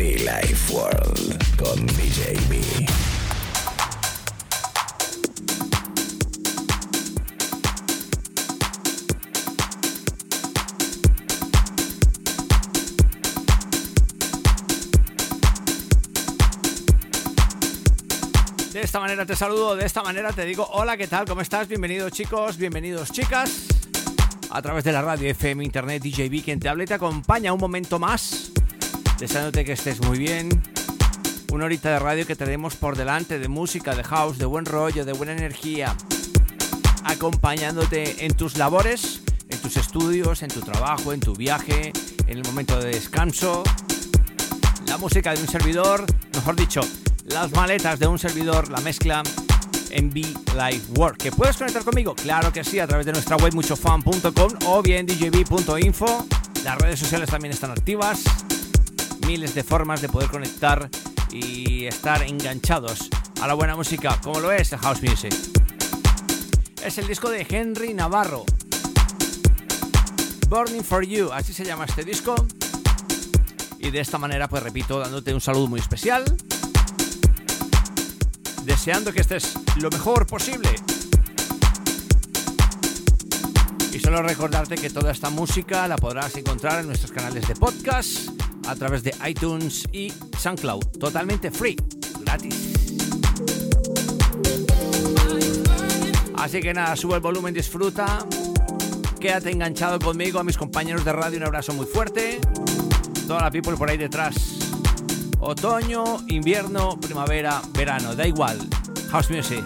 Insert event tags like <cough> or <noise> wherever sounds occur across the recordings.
Life World con DJ B. De esta manera te saludo, de esta manera te digo hola, ¿qué tal? ¿Cómo estás? Bienvenidos chicos, bienvenidos chicas. A través de la radio FM, internet, DJB, quien te habla y te acompaña un momento más. Deseándote que estés muy bien. Una horita de radio que tenemos por delante de música, de house, de buen rollo, de buena energía. Acompañándote en tus labores, en tus estudios, en tu trabajo, en tu viaje, en el momento de descanso. La música de un servidor, mejor dicho, las maletas de un servidor, la mezcla en Be Live Work. ¿Que puedes conectar conmigo? Claro que sí, a través de nuestra web muchofan.com o bien djb.info. Las redes sociales también están activas. Miles de formas de poder conectar y estar enganchados a la buena música, como lo es House Music. Es el disco de Henry Navarro. Burning for You, así se llama este disco. Y de esta manera, pues repito, dándote un saludo muy especial deseando que estés lo mejor posible. Y solo recordarte que toda esta música la podrás encontrar en nuestros canales de podcast a través de iTunes y SoundCloud, totalmente free, gratis. Así que nada, sube el volumen, disfruta, quédate enganchado conmigo, a mis compañeros de radio, un abrazo muy fuerte, toda la people por ahí detrás. Otoño, invierno, primavera, verano, da igual. House Music.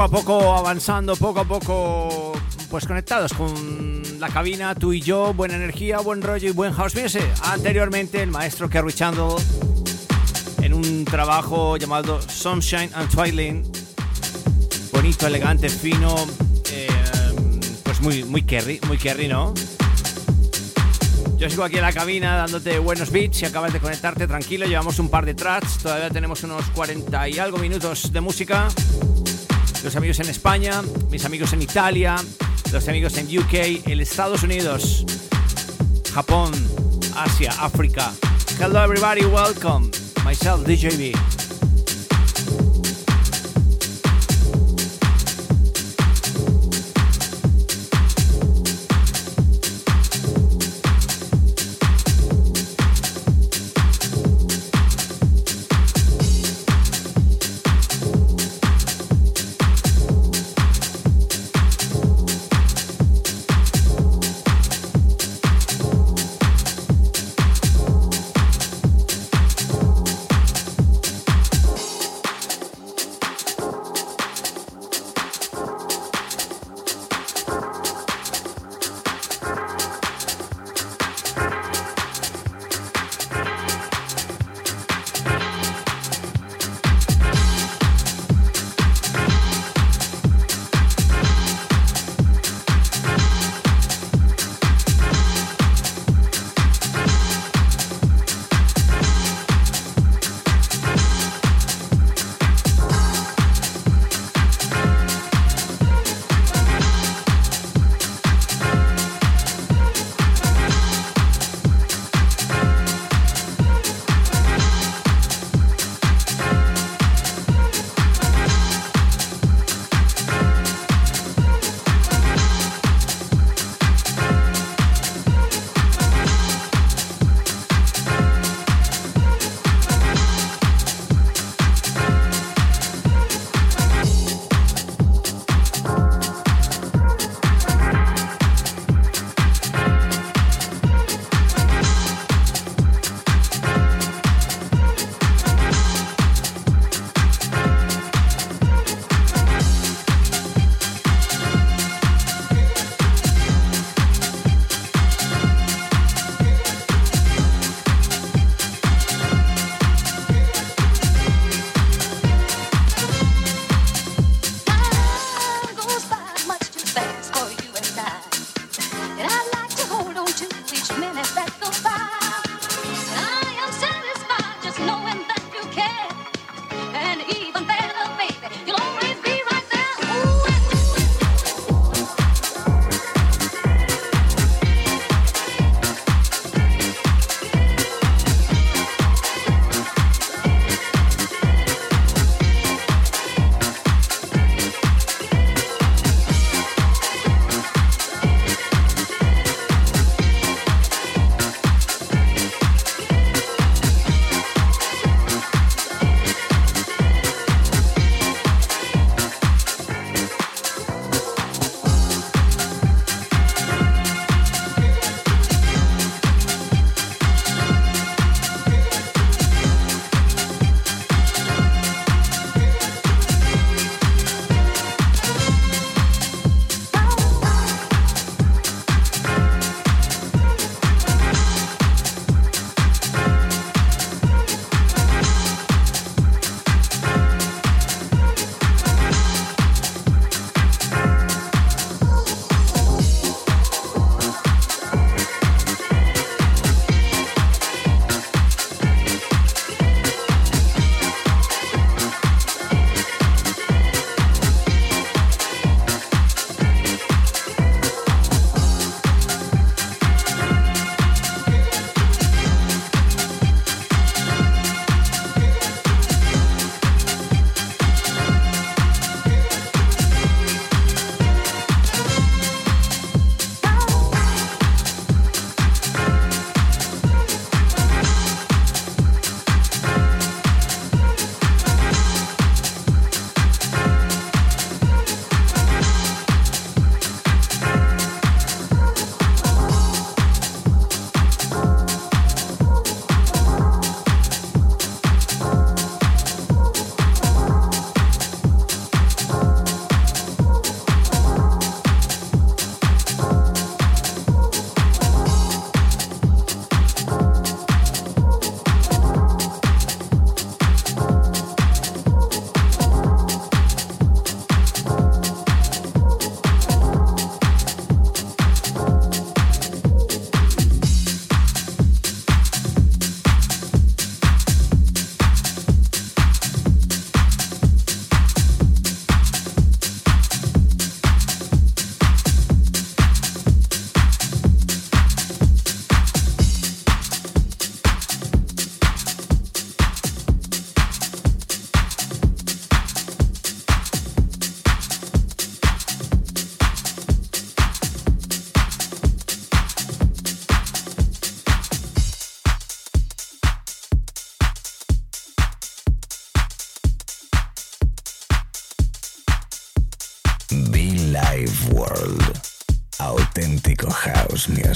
Poco a poco avanzando, poco a poco pues conectados con la cabina, tú y yo, buena energía, buen rollo y buen house music. Anteriormente el maestro Kerry Chandler en un trabajo llamado Sunshine and Twilight, bonito, elegante, fino, eh, pues muy, muy Kerry, muy Kerry, ¿no? Yo sigo aquí en la cabina dándote buenos beats. Si acabas de conectarte, tranquilo, llevamos un par de tracks. Todavía tenemos unos 40 y algo minutos de música. Los amigos en España, mis amigos en Italia, los amigos en UK, en Estados Unidos, Japón, Asia, África. Hello everybody, welcome. Myself, DJB.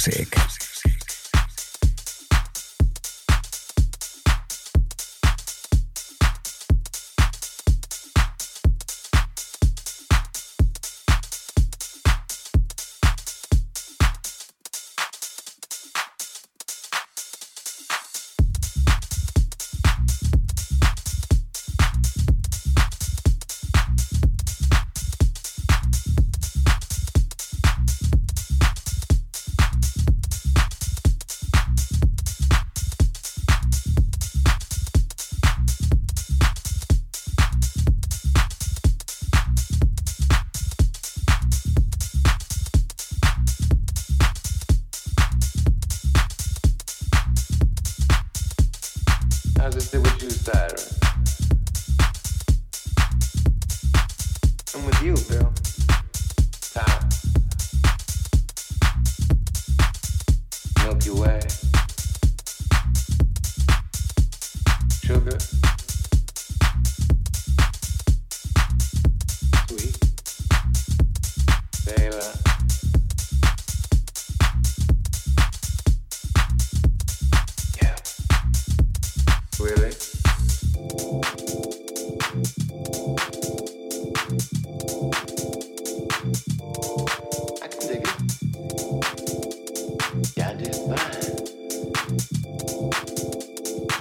Music.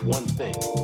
one thing.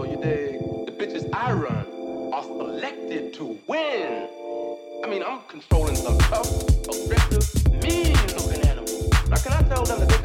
So you dig? The bitches I run are selected to win. I mean, I'm controlling some tough, aggressive, mean-looking animals. Now, can I tell them that?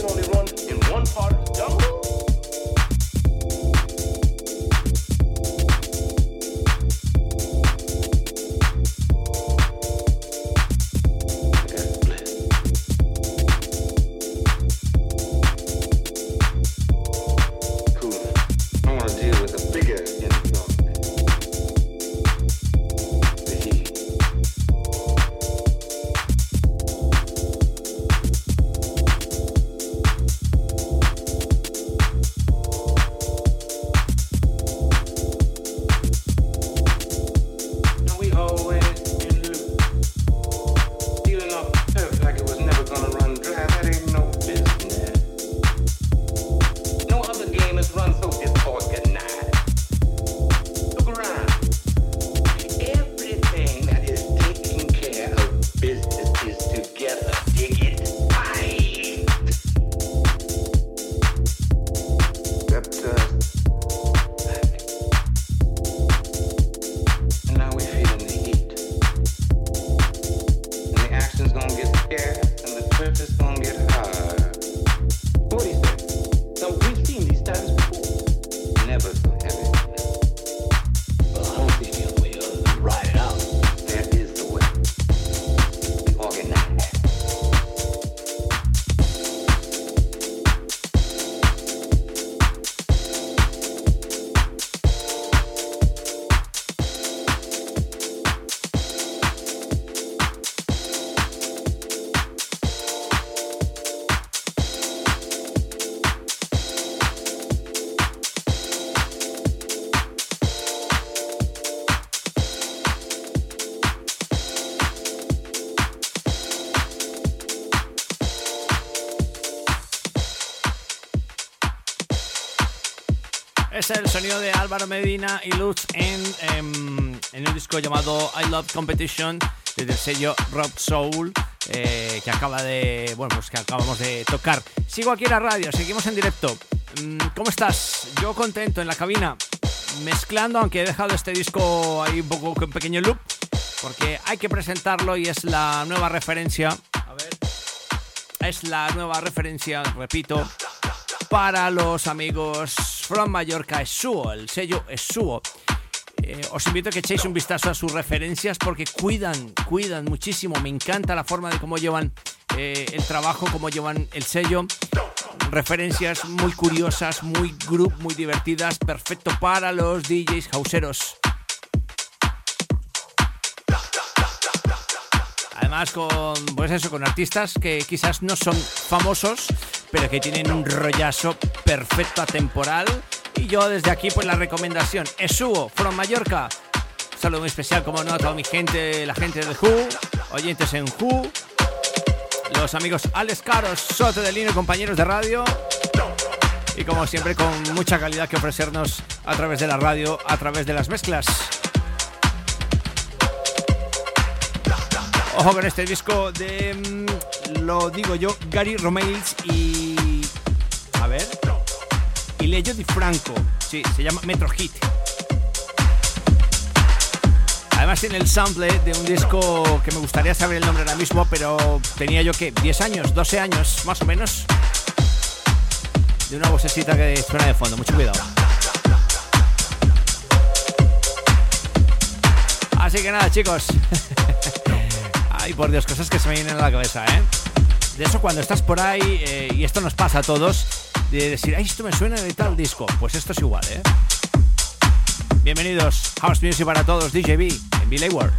Es el sonido de Álvaro Medina y Luz en, em, en, un disco llamado I Love Competition desde el sello Rock Soul eh, que acaba de bueno pues que acabamos de tocar. Sigo aquí en la radio, seguimos en directo. Mm, ¿Cómo estás? Yo contento en la cabina mezclando, aunque he dejado este disco ahí un poco en pequeño loop porque hay que presentarlo y es la nueva referencia. A ver. Es la nueva referencia, repito, para los amigos From Mallorca Esuo, el sello Esuo. Eh, os invito a que echéis un vistazo a sus referencias porque cuidan, cuidan muchísimo. Me encanta la forma de cómo llevan eh, el trabajo, cómo llevan el sello. Referencias muy curiosas, muy group, muy divertidas, perfecto para los DJs hauseros. Además con, pues eso, con artistas que quizás no son famosos, pero que tienen un rollazo perfecto atemporal. Y yo desde aquí pues la recomendación, Esuo, from Mallorca. saludo muy especial, como no, a toda mi gente, la gente de Who, oyentes en Who, los amigos Alex Caros, Soto de Lino, compañeros de radio. Y como siempre con mucha calidad que ofrecernos a través de la radio, a través de las mezclas. Ojo con este disco de, mm, lo digo yo, Gary Romails y... A ver. Y Leyo Di Franco. Sí, se llama Metro Hit. Además tiene el sample de un disco que me gustaría saber el nombre ahora mismo, pero tenía yo que 10 años, 12 años más o menos. De una vocecita que suena de fondo, mucho cuidado. Así que nada, chicos. <laughs> Ay, por Dios, cosas que se me vienen a la cabeza, ¿eh? De eso cuando estás por ahí, eh, y esto nos pasa a todos, de decir, ay, esto me suena de tal disco. Pues esto es igual, ¿eh? Bienvenidos, House Music para todos, DJB, en Billy World.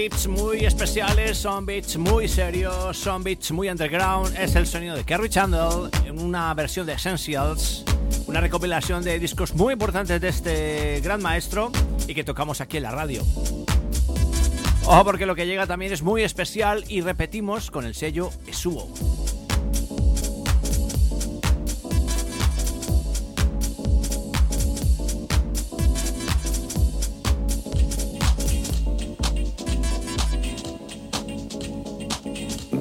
Beats muy especiales, son beats muy serios, son beats muy underground. Es el sonido de Kerry Chandler en una versión de Essentials, una recopilación de discos muy importantes de este gran maestro y que tocamos aquí en la radio. Ojo porque lo que llega también es muy especial y repetimos con el sello Esuo.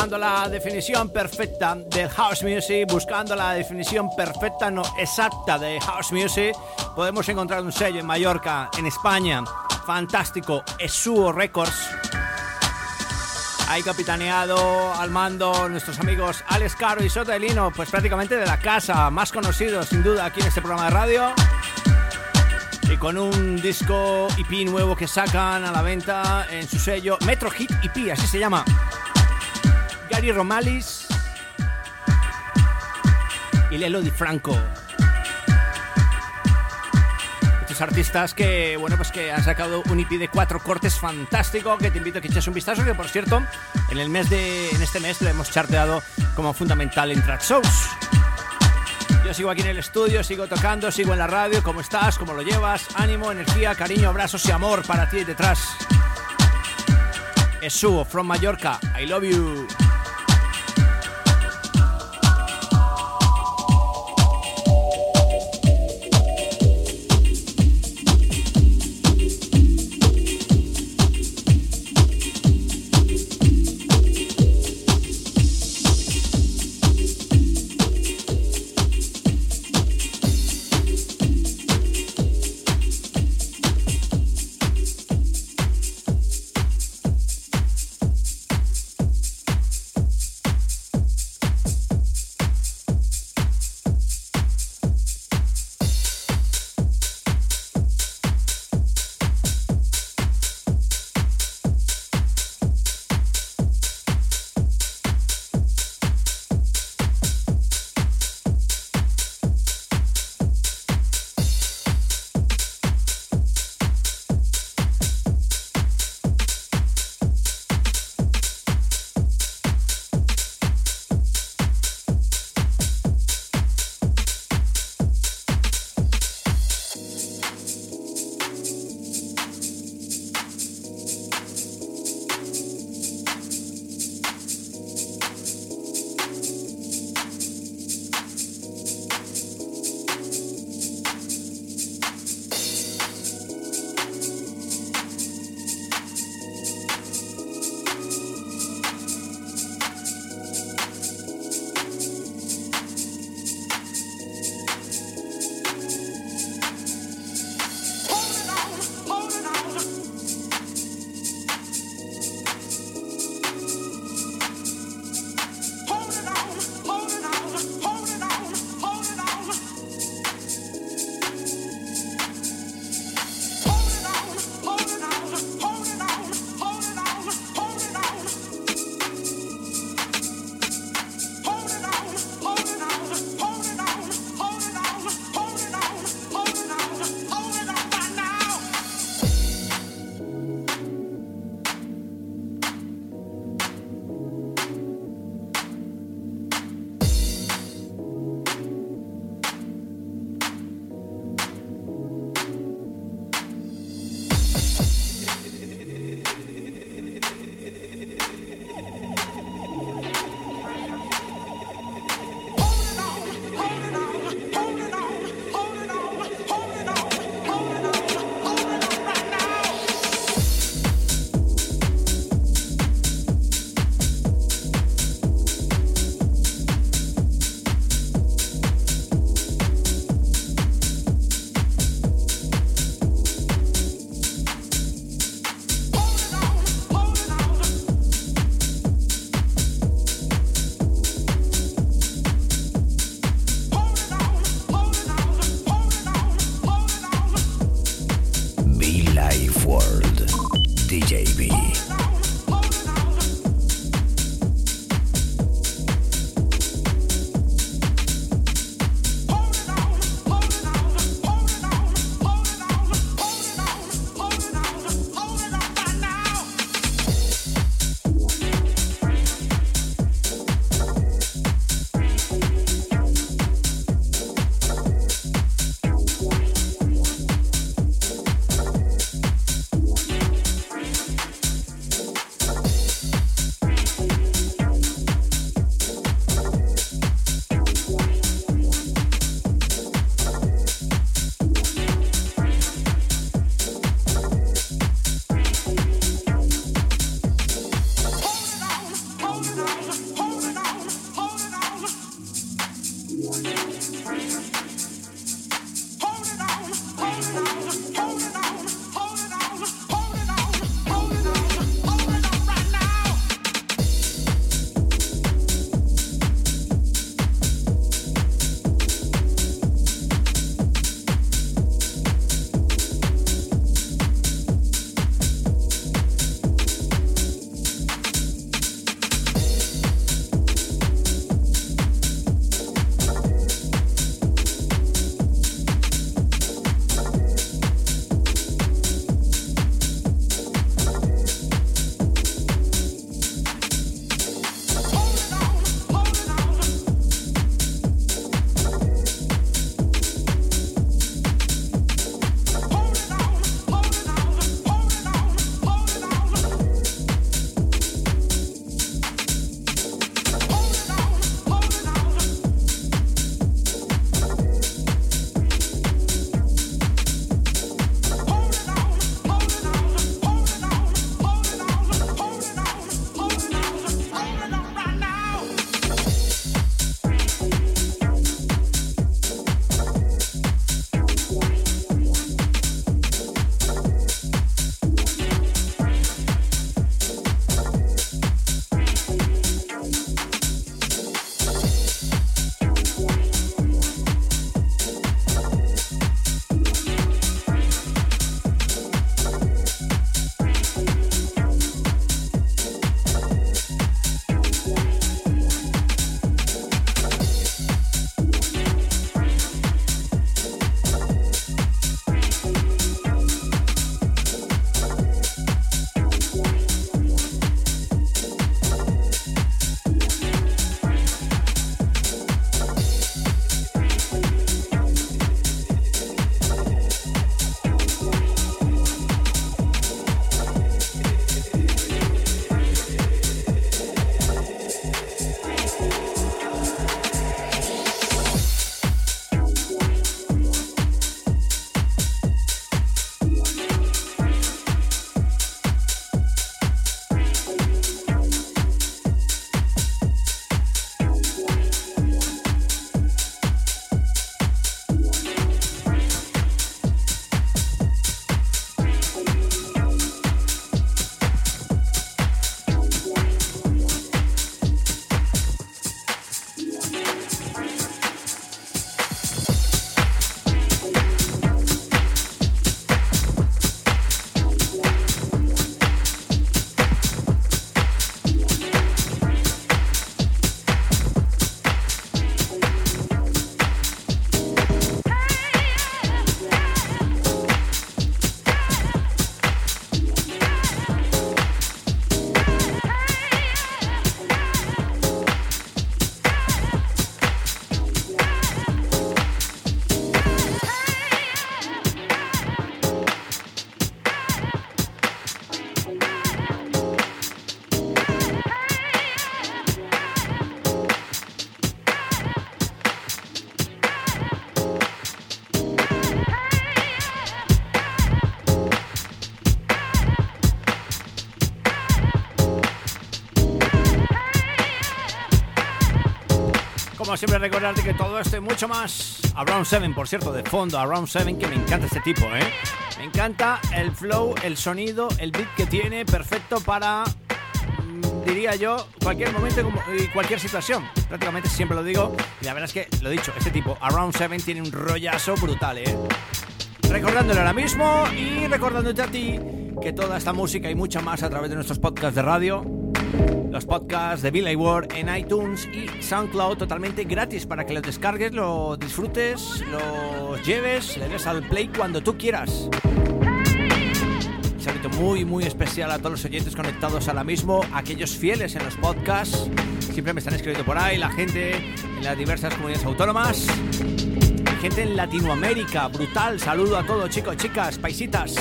buscando la definición perfecta del house music, buscando la definición perfecta, no exacta de house music, podemos encontrar un sello en Mallorca, en España, fantástico, Esuo Records. Hay capitaneado al mando nuestros amigos Alex Caro y Sotelino, pues prácticamente de la casa, más conocidos sin duda aquí en este programa de radio y con un disco EP nuevo que sacan a la venta en su sello Metro Hit EP, así se llama. Gary Romalis y Lelo Di Franco. Estos artistas que, bueno, pues que han sacado un EP de cuatro cortes fantástico que te invito a que eches un vistazo, que por cierto, en el mes de, en este mes lo hemos charteado como fundamental en Track Shows. Yo sigo aquí en el estudio, sigo tocando, sigo en la radio. ¿Cómo estás? ¿Cómo lo llevas? Ánimo, energía, cariño, abrazos y amor para ti detrás. Es Suo from Mallorca. I love you. Recordarte que todo esto y mucho más. Around 7, por cierto, de fondo, Around 7, que me encanta este tipo, ¿eh? Me encanta el flow, el sonido, el beat que tiene, perfecto para, mm, diría yo, cualquier momento y cualquier situación. Prácticamente siempre lo digo. Y la verdad es que, lo dicho, este tipo, Around 7, tiene un rollazo brutal, ¿eh? Recordándolo ahora mismo y recordándote a ti que toda esta música y mucha más a través de nuestros podcasts de radio los podcasts de Billy Ward en iTunes y SoundCloud totalmente gratis para que los descargues, lo disfrutes, los lleves, le des al play cuando tú quieras. Un saludo muy muy especial a todos los oyentes conectados ahora mismo, aquellos fieles en los podcasts, siempre me están escribiendo por ahí, la gente en las diversas comunidades autónomas, gente en Latinoamérica, brutal, saludo a todos chicos, chicas, paisitas.